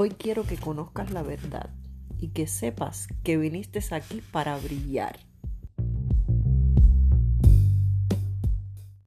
Hoy quiero que conozcas la verdad y que sepas que viniste aquí para brillar.